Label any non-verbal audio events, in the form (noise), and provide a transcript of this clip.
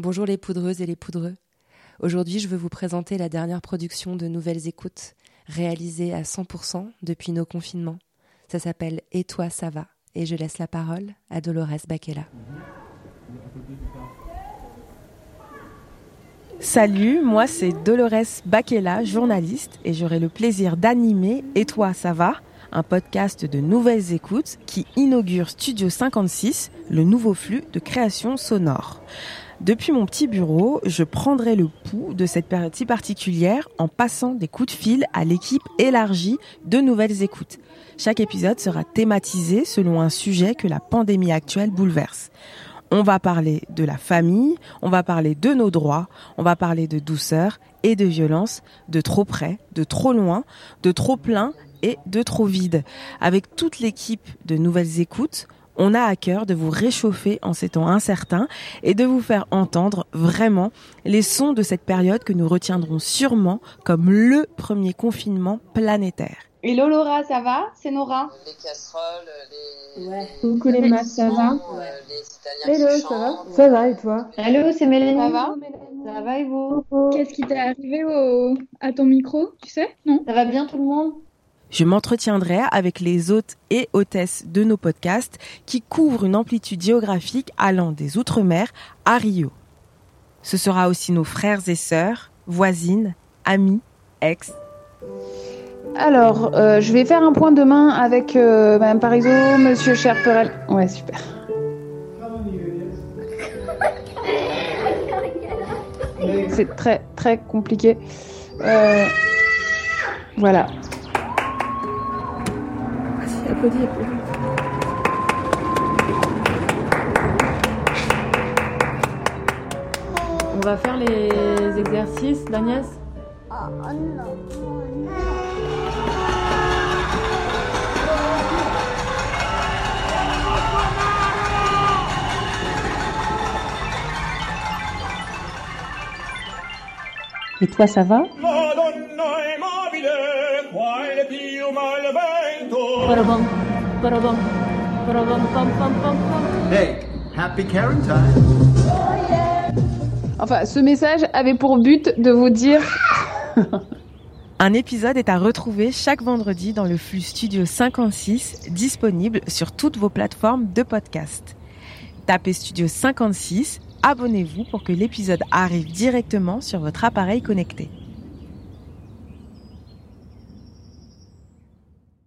Bonjour les poudreuses et les poudreux. Aujourd'hui, je veux vous présenter la dernière production de Nouvelles Écoutes, réalisée à 100% depuis nos confinements. Ça s'appelle Et toi, ça va? Et je laisse la parole à Dolores Baquela. Salut, moi c'est Dolores Baquela, journaliste, et j'aurai le plaisir d'animer Et toi, ça va? Un podcast de nouvelles écoutes qui inaugure Studio 56, le nouveau flux de création sonore. Depuis mon petit bureau, je prendrai le pouls de cette période si particulière en passant des coups de fil à l'équipe élargie de nouvelles écoutes. Chaque épisode sera thématisé selon un sujet que la pandémie actuelle bouleverse. On va parler de la famille, on va parler de nos droits, on va parler de douceur et de violence, de trop près, de trop loin, de trop plein et de trop vide. Avec toute l'équipe de nouvelles écoutes, on a à cœur de vous réchauffer en ces temps incertains et de vous faire entendre vraiment les sons de cette période que nous retiendrons sûrement comme le premier confinement planétaire. Hello Laura, ça va? C'est Nora? Les casseroles, les. Ouais. Coucou les masques, ça va? Ouais. Les Italiens Hello, qui ça va? Ça va et toi? Hello, c'est Mélanie? Ça va? Ça va et vous? Qu'est-ce qui t'est arrivé au... à ton micro, tu sais? Non? Ça va bien tout le monde? Je m'entretiendrai avec les hôtes et hôtesses de nos podcasts qui couvrent une amplitude géographique allant des Outre-mer à Rio. Ce sera aussi nos frères et sœurs, voisines, amis, ex. Alors, euh, je vais faire un point demain avec euh, Madame Parizeau, Monsieur Cherperel. Ouais, super. C'est très très compliqué. Euh, voilà. Applaudis. On va faire les exercices d'Agnès Et toi, ça va? Qua il più malvento. Parabam, parabam, parabam, pam, pam, pam, pam. Hey, happy Karen time. Enfin, ce message avait pour but de vous dire. (laughs) Un épisode est à retrouver chaque vendredi dans le flux Studio 56, disponible sur toutes vos plateformes de podcast. Tapez Studio 56, abonnez-vous pour que l'épisode arrive directement sur votre appareil connecté.